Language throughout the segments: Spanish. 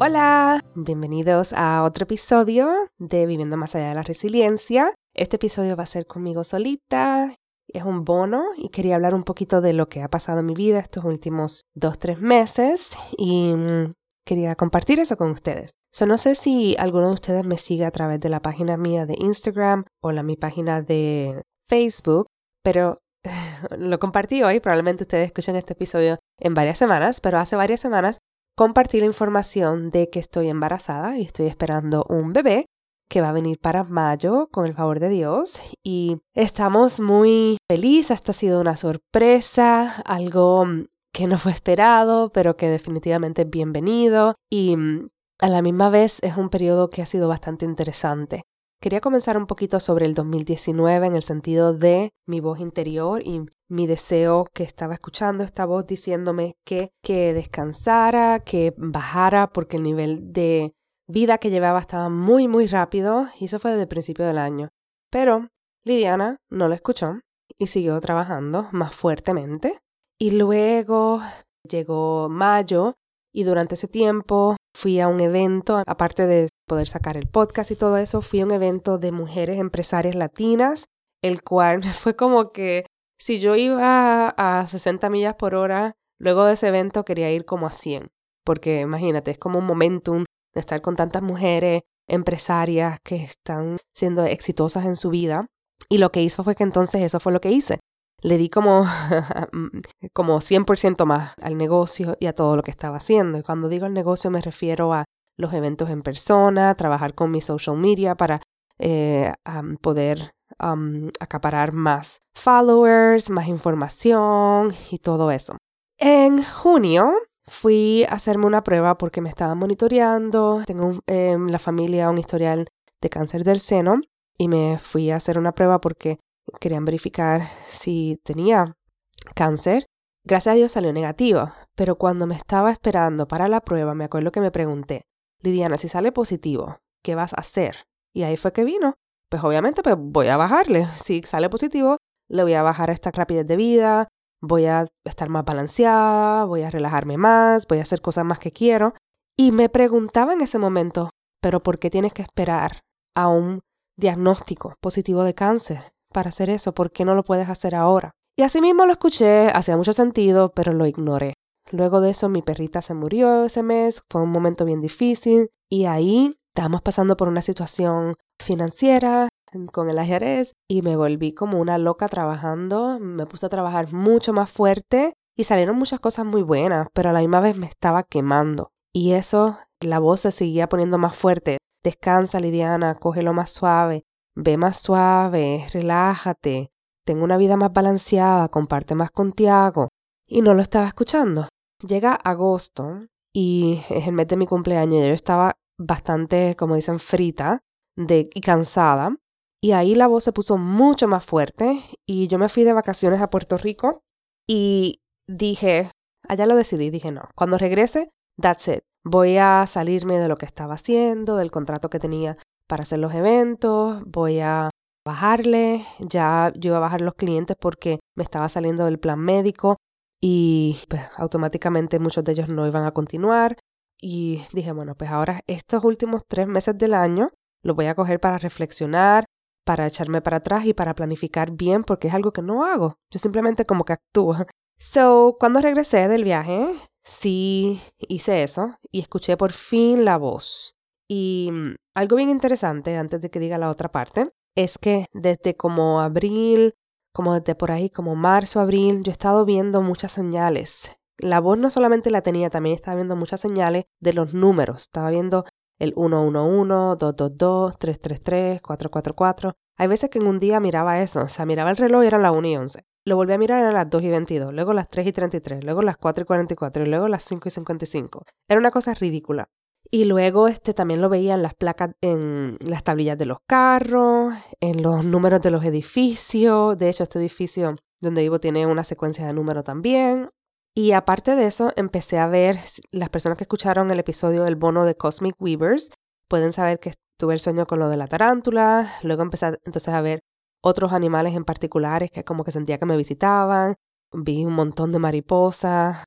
Hola, bienvenidos a otro episodio de Viviendo más allá de la resiliencia. Este episodio va a ser conmigo solita es un bono y quería hablar un poquito de lo que ha pasado en mi vida estos últimos dos, tres meses y mm, quería compartir eso con ustedes. So, no sé si alguno de ustedes me sigue a través de la página mía de Instagram o la mi página de Facebook, pero lo compartí hoy, probablemente ustedes escuchen este episodio en varias semanas, pero hace varias semanas compartí la información de que estoy embarazada y estoy esperando un bebé que va a venir para mayo con el favor de Dios y estamos muy felices. Esta ha sido una sorpresa, algo mm, que no fue esperado, pero que definitivamente es bienvenido y mm, a la misma vez es un periodo que ha sido bastante interesante. Quería comenzar un poquito sobre el 2019 en el sentido de mi voz interior y mi deseo que estaba escuchando esta voz diciéndome que, que descansara, que bajara porque el nivel de vida que llevaba estaba muy, muy rápido y eso fue desde el principio del año. Pero Lidiana no lo escuchó y siguió trabajando más fuertemente. Y luego llegó mayo y durante ese tiempo fui a un evento, aparte de poder sacar el podcast y todo eso, fui a un evento de mujeres empresarias latinas, el cual fue como que si yo iba a 60 millas por hora, luego de ese evento quería ir como a 100, porque imagínate, es como un momentum de estar con tantas mujeres empresarias que están siendo exitosas en su vida. Y lo que hizo fue que entonces eso fue lo que hice. Le di como, como 100% más al negocio y a todo lo que estaba haciendo. Y cuando digo el negocio me refiero a los eventos en persona, trabajar con mi social media para eh, poder acaparar más followers, más información y todo eso. En junio Fui a hacerme una prueba porque me estaban monitoreando. Tengo en la familia un historial de cáncer del seno y me fui a hacer una prueba porque querían verificar si tenía cáncer. Gracias a Dios salió negativa, pero cuando me estaba esperando para la prueba me acuerdo que me pregunté, Lidiana, si sale positivo, ¿qué vas a hacer? Y ahí fue que vino. Pues obviamente pues voy a bajarle. Si sale positivo, le voy a bajar esta rapidez de vida, voy a estar más balanceada, voy a relajarme más, voy a hacer cosas más que quiero. Y me preguntaba en ese momento, pero ¿por qué tienes que esperar a un diagnóstico positivo de cáncer para hacer eso? ¿Por qué no lo puedes hacer ahora? Y así mismo lo escuché, hacía mucho sentido, pero lo ignoré. Luego de eso mi perrita se murió ese mes, fue un momento bien difícil y ahí estábamos pasando por una situación financiera con el ajedrez y me volví como una loca trabajando, me puse a trabajar mucho más fuerte y salieron muchas cosas muy buenas, pero a la misma vez me estaba quemando. Y eso, la voz se seguía poniendo más fuerte. Descansa, Lidiana, cógelo más suave, ve más suave, relájate, tengo una vida más balanceada, comparte más con Tiago. Y no lo estaba escuchando. Llega agosto y es el mes de mi cumpleaños yo estaba bastante, como dicen, frita y cansada. Y ahí la voz se puso mucho más fuerte y yo me fui de vacaciones a Puerto Rico y dije, allá lo decidí, dije no, cuando regrese, that's it. Voy a salirme de lo que estaba haciendo, del contrato que tenía para hacer los eventos, voy a bajarle, ya yo iba a bajar los clientes porque me estaba saliendo del plan médico y pues, automáticamente muchos de ellos no iban a continuar. Y dije, bueno, pues ahora estos últimos tres meses del año los voy a coger para reflexionar, para echarme para atrás y para planificar bien porque es algo que no hago. Yo simplemente como que actúo. So, cuando regresé del viaje, sí hice eso y escuché por fin la voz. Y mm, algo bien interesante, antes de que diga la otra parte, es que desde como abril, como desde por ahí, como marzo, abril, yo he estado viendo muchas señales. La voz no solamente la tenía, también estaba viendo muchas señales de los números. Estaba viendo el 111, 222, 333, 444. Hay veces que en un día miraba eso, o sea, miraba el reloj y era la 1 y 11. lo volví a mirar a las 2 y 22, luego las 3 y 33, luego las 4 y 44 y luego las 5 y 55. Era una cosa ridícula. Y luego este también lo veía en las placas, en las tablillas de los carros, en los números de los edificios. De hecho, este edificio donde vivo tiene una secuencia de números también. Y aparte de eso, empecé a ver, las personas que escucharon el episodio del bono de Cosmic Weavers pueden saber que tuve el sueño con lo de la tarántula, luego empecé entonces a ver otros animales en particulares que como que sentía que me visitaban, vi un montón de mariposas.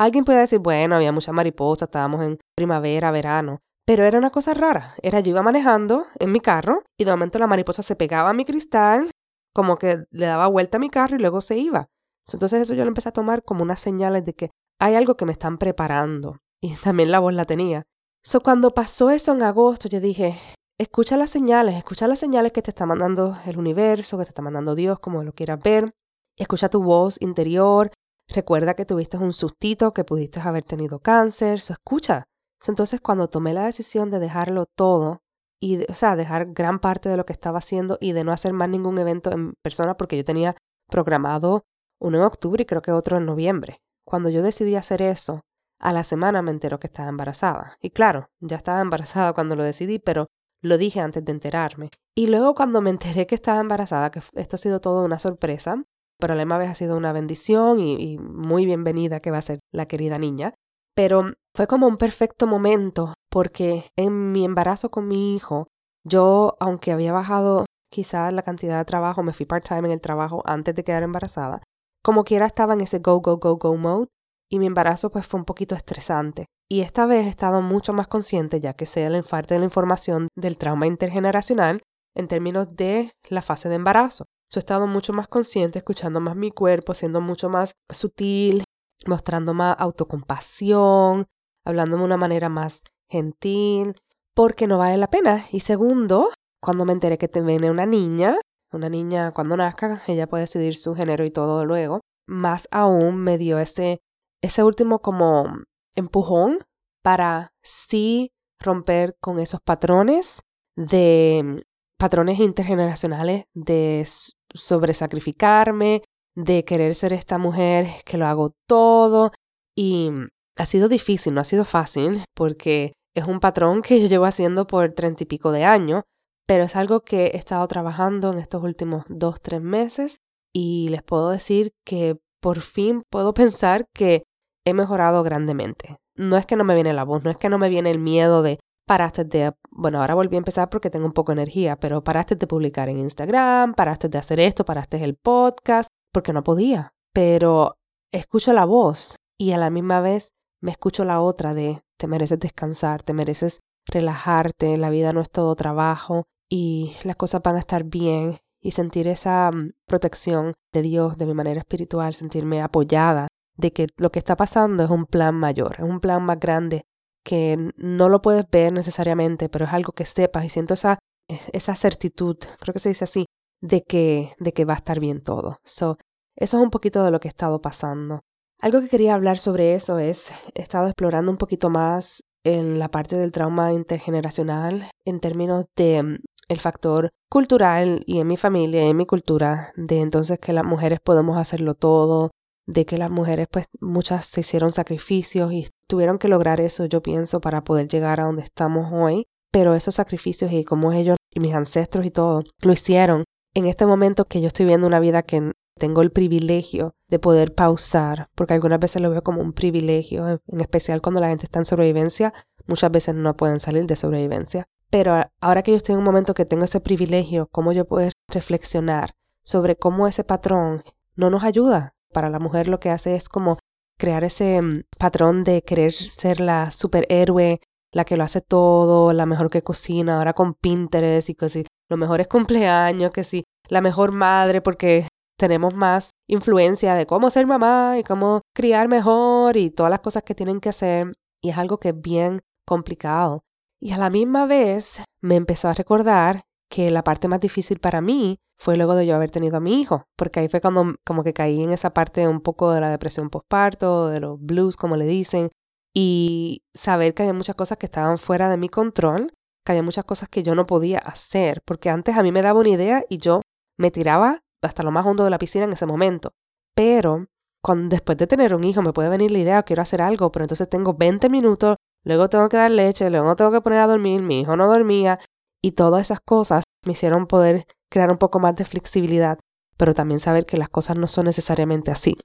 Alguien puede decir, bueno, había muchas mariposas, estábamos en primavera, verano, pero era una cosa rara. Era yo iba manejando en mi carro y de momento la mariposa se pegaba a mi cristal, como que le daba vuelta a mi carro y luego se iba. Entonces eso yo lo empecé a tomar como unas señales de que hay algo que me están preparando. Y también la voz la tenía. So, cuando pasó eso en agosto, yo dije, escucha las señales, escucha las señales que te está mandando el universo, que te está mandando Dios, como lo quieras ver. Escucha tu voz interior. Recuerda que tuviste un sustito, que pudiste haber tenido cáncer. So, escucha. entonces, cuando tomé la decisión de dejarlo todo, y, o sea, dejar gran parte de lo que estaba haciendo y de no hacer más ningún evento en persona, porque yo tenía programado uno en octubre y creo que otro en noviembre. Cuando yo decidí hacer eso, a la semana me enteró que estaba embarazada. Y claro, ya estaba embarazada cuando lo decidí, pero lo dije antes de enterarme. Y luego cuando me enteré que estaba embarazada, que esto ha sido todo una sorpresa, pero la vez ha sido una bendición y, muy bienvenida que va a ser la querida niña. Pero fue como un perfecto momento porque en mi embarazo con mi hijo, yo, aunque había bajado quizás la cantidad de trabajo, me fui part-time en el trabajo antes de quedar embarazada, como quiera estaba en ese go, go, go, go mode y mi embarazo pues fue un poquito estresante. Y esta vez he estado mucho más consciente ya que sé el enfarte de la información del trauma intergeneracional en términos de la fase de embarazo. So, he estado mucho más consciente, escuchando más mi cuerpo, siendo mucho más sutil, mostrando más autocompasión, hablando de una manera más gentil, porque no vale la pena. Y segundo, cuando me enteré que te viene una niña, una niña cuando nazca, ella puede decidir su género y todo luego. Más aún me dio ese, ese último como empujón para sí romper con esos patrones de patrones intergeneracionales de sobresacrificarme, de querer ser esta mujer que lo hago todo. Y ha sido difícil, no ha sido fácil, porque es un patrón que yo llevo haciendo por treinta y pico de años, pero es algo que he estado trabajando en estos últimos dos, tres meses y les puedo decir que por fin puedo pensar que he mejorado grandemente. No es que no me viene la voz, no es que no me viene el miedo de paraste de, bueno, ahora volví a empezar porque tengo un poco de energía, pero paraste de publicar en Instagram, paraste de hacer esto, paraste el podcast, porque no podía. Pero escucho la voz y a la misma vez me escucho la otra de te mereces descansar, te mereces relajarte, la vida no es todo trabajo, y las cosas van a estar bien y sentir esa mm, protección de Dios de mi manera espiritual, sentirme apoyada de que lo que está pasando es un plan mayor, es un plan más grande que no lo puedes ver necesariamente, pero es algo que sepas y siento esa, esa certitud, creo que se dice así, de que, de que va a estar bien todo. So, eso es un poquito de lo que he estado pasando. Algo que quería hablar sobre eso es, he estado explorando un poquito más en la parte del trauma intergeneracional en términos de mm, el factor cultural y en mi familia y en mi cultura de entonces que las mujeres podemos hacerlo todo, de que las mujeres pues muchas se hicieron sacrificios y tuvieron que lograr eso yo pienso para poder llegar a donde estamos hoy, pero esos sacrificios y como ellos y mis ancestros y todo lo hicieron en este momento que yo estoy viendo una vida que tengo el privilegio de poder pausar, porque algunas veces lo veo como un privilegio, en especial cuando la gente está en sobrevivencia, muchas veces no pueden salir de sobrevivencia. Pero ahora que yo estoy en un momento que tengo ese privilegio, cómo yo puedo reflexionar sobre cómo ese patrón no nos ayuda. Para la mujer lo que hace es como crear ese mm, patrón de querer ser la superhéroe, la que lo hace todo, la mejor que cocina, ahora con Pinterest y si los mejores cumpleaños, que si la mejor madre porque tenemos más influencia de cómo ser mamá y cómo criar mejor y todas las cosas que tienen que hacer. Y es algo que es bien complicado. Y a la misma vez me empezó a recordar que la parte más difícil para mí fue luego de yo haber tenido a mi hijo, porque ahí fue cuando como que caí en esa parte un poco de la depresión postparto, de los blues, como le dicen, y saber que había muchas cosas que estaban fuera de mi control, que había muchas cosas que yo no podía hacer, porque antes a mí me daba una idea y yo me tiraba hasta lo más hondo de la piscina en ese momento. Pero después de tener un hijo me puede venir la idea, quiero hacer algo, pero entonces tengo 20 minutos, luego tengo que dar leche, luego tengo que poner a dormir, mi hijo no dormía y todas esas cosas me hicieron poder crear un poco más de flexibilidad, pero también saber que las cosas no son necesariamente así.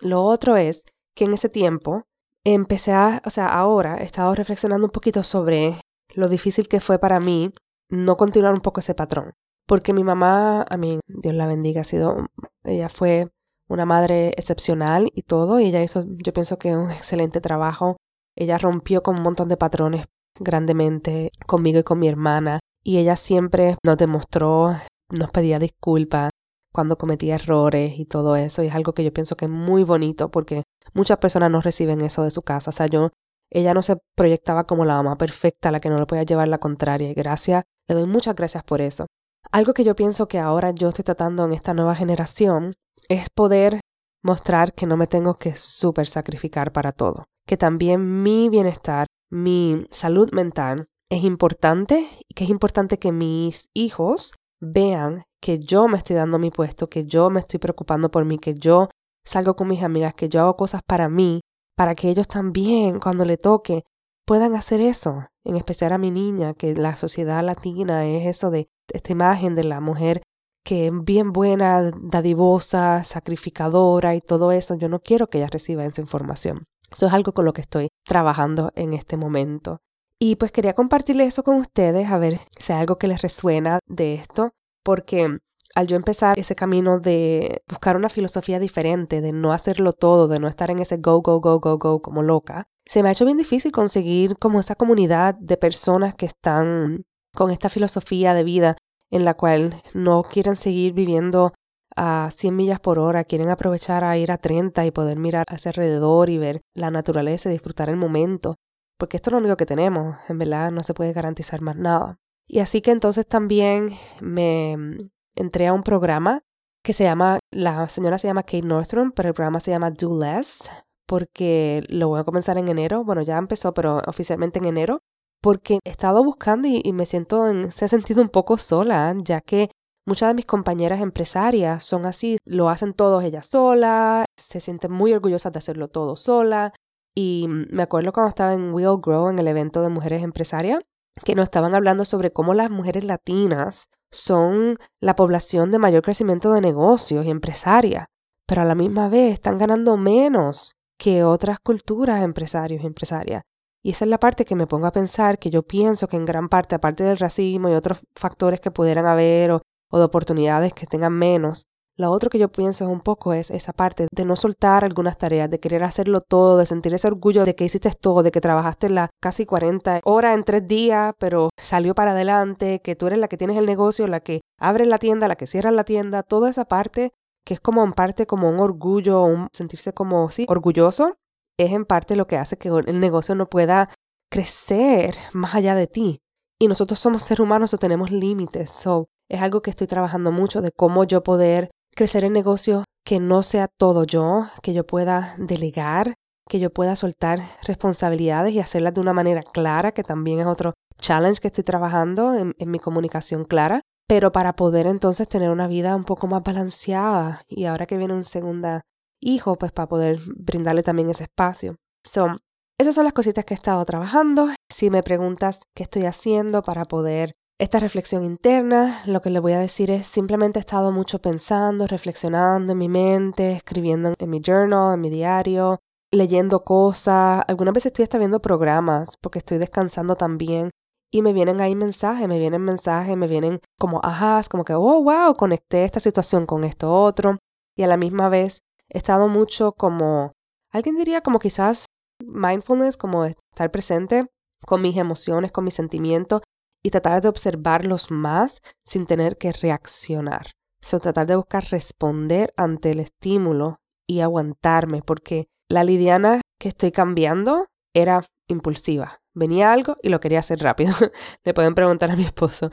Lo otro es que en ese tiempo empecé a, o sea, ahora he estado reflexionando un poquito sobre lo difícil que fue para mí no continuar un poco ese patrón. Porque mi mamá, a mí, Dios la bendiga, ha sido, ella fue una madre excepcional y todo, y ella hizo, yo pienso que un excelente trabajo. Ella rompió con un montón de patrones grandemente conmigo y con mi hermana, y ella siempre nos demostró, nos pedía disculpas cuando cometía errores y todo eso, y es algo que yo pienso que es muy bonito porque muchas personas no reciben eso de su casa. O sea, yo, ella no se proyectaba como la mamá perfecta, la que no le podía llevar la contraria, y gracias, le doy muchas gracias por eso. Algo que yo pienso que ahora yo estoy tratando en esta nueva generación es poder mostrar que no me tengo que súper sacrificar para todo, que también mi bienestar, mi salud mental es importante y que es importante que mis hijos vean que yo me estoy dando mi puesto, que yo me estoy preocupando por mí, que yo salgo con mis amigas, que yo hago cosas para mí, para que ellos también, cuando le toque, puedan hacer eso, en especial a mi niña, que la sociedad latina es eso de esta imagen de la mujer que es bien buena, dadivosa, sacrificadora y todo eso. Yo no quiero que ella reciba esa información. Eso es algo con lo que estoy trabajando en este momento. Y pues quería compartirle eso con ustedes, a ver si hay algo que les resuena de esto, porque al yo empezar ese camino de buscar una filosofía diferente, de no hacerlo todo, de no estar en ese go, go, go, go, go como loca, se me ha hecho bien difícil conseguir como esa comunidad de personas que están con esta filosofía de vida en la cual no quieren seguir viviendo a 100 millas por hora, quieren aprovechar a ir a 30 y poder mirar hacia alrededor y ver la naturaleza y disfrutar el momento, porque esto es lo único que tenemos, en verdad no se puede garantizar más nada. Y así que entonces también me entré a un programa que se llama, la señora se llama Kate Northrum, pero el programa se llama Do Less, porque lo voy a comenzar en enero, bueno ya empezó, pero oficialmente en enero, porque he estado buscando y, me siento en se ha sentido un poco sola, ya que muchas de mis compañeras empresarias son así, lo hacen todos ellas solas, se sienten muy orgullosas de hacerlo todo sola. Y me acuerdo cuando estaba en Will Grow, en el evento de mujeres empresarias, que nos estaban hablando sobre cómo las mujeres latinas son la población de mayor crecimiento de negocios y empresarias, pero a la misma vez están ganando menos que otras culturas empresarios y empresarias. Y esa es la parte que me pongo a pensar, que yo pienso que en gran parte, aparte del racismo y otros factores que pudieran haber o, de oportunidades que tengan menos, lo otro que yo pienso un poco es esa parte de no soltar algunas tareas, de querer hacerlo todo, de sentir ese orgullo de que hiciste todo, de que trabajaste las casi 40 horas en tres días, pero salió para adelante, que tú eres la que tienes el negocio, la que abre la tienda, la que cierra la tienda, toda esa parte que es como en parte como un orgullo, un sentirse como, sí, orgulloso, es en parte lo que hace que el negocio no pueda crecer más allá de ti. Y nosotros somos seres humanos o tenemos límites. So, es algo que estoy trabajando mucho de cómo yo poder crecer el negocio que no sea todo yo, que yo pueda delegar, que yo pueda soltar responsabilidades y hacerlas de una manera clara, que también es otro challenge que estoy trabajando en, mi comunicación clara, pero para poder entonces tener una vida un poco más balanceada y ahora que viene un segunda hijo, pues para poder brindarle también ese espacio. Son esas son las cositas que he estado trabajando. Si me preguntas qué estoy haciendo para poder esta reflexión interna, lo que le voy a decir es simplemente he estado mucho pensando, reflexionando en mi mente, escribiendo en mi journal, en mi diario, leyendo cosas. Algunas veces estoy hasta viendo programas porque estoy descansando también y me vienen ahí mensajes, me vienen mensajes, me vienen como ajas, como que, oh, wow, conecté esta situación con esto otro. Y a la misma vez he estado mucho como, alguien diría como quizás mindfulness, como estar presente con mis emociones, con mis sentimientos y tratar de observarlos más sin tener que reaccionar. So, tratar de buscar responder ante el estímulo y aguantarme, porque la lidiana que estoy cambiando era impulsiva. Venía algo y lo quería hacer rápido. Le pueden preguntar a mi esposo.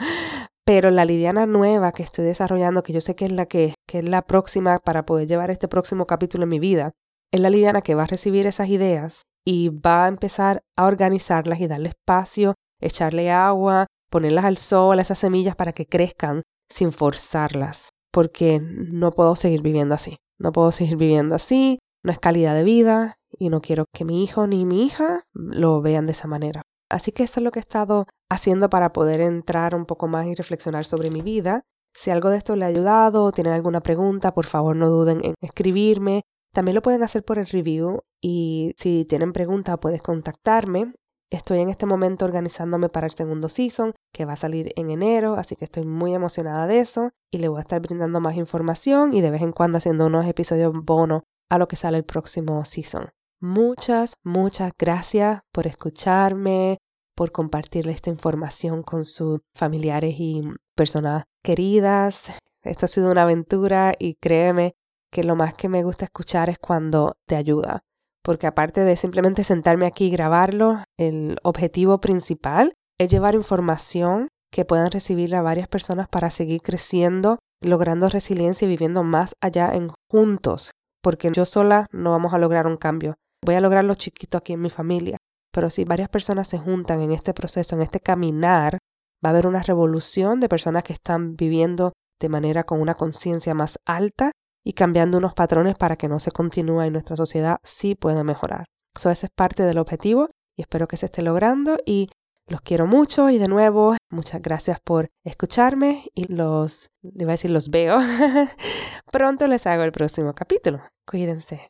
Pero la lidiana nueva que estoy desarrollando, que yo sé que es la que, que es la próxima para poder llevar este próximo capítulo en mi vida, es la lidiana que va a recibir esas ideas y va a empezar a organizarlas y darle espacio, echarle agua, ponerlas al sol, esas semillas para que crezcan sin forzarlas. porque no puedo seguir viviendo así. No puedo seguir viviendo así, no es calidad de vida y no quiero que mi hijo ni mi hija lo vean de esa manera. Así que eso es lo que he estado haciendo para poder entrar un poco más y reflexionar sobre mi vida. Si algo de esto le ha ayudado o tienen alguna pregunta, por favor no duden en escribirme. También lo pueden hacer por el review y si tienen preguntas puedes contactarme. Estoy en este momento organizándome para el segundo season, que va a salir en enero, así que estoy muy emocionada de eso y le voy a estar brindando más información y de vez en cuando haciendo unos episodios bono a lo que sale el próximo season. Muchas, muchas gracias por escucharme, por compartir esta información con sus familiares y personas queridas. Esto ha sido una aventura y créeme que lo más que me gusta escuchar es cuando te ayuda porque aparte de simplemente sentarme aquí y grabarlo, el objetivo principal es llevar información que puedan recibir a varias personas para seguir creciendo, logrando resiliencia y viviendo más allá en juntos, porque yo sola no vamos a lograr un cambio. Voy a lograrlo chiquito aquí en mi familia, pero si varias personas se juntan en este proceso, en este caminar, va a haber una revolución de personas que están viviendo de manera con una conciencia más alta y cambiando unos patrones para que no se continúe y nuestra sociedad sí pueda mejorar. Eso ese es parte del objetivo y espero que se esté logrando y los quiero mucho y de nuevo muchas gracias por escucharme y los, le voy a decir los veo. Pronto les hago el próximo capítulo. Cuídense.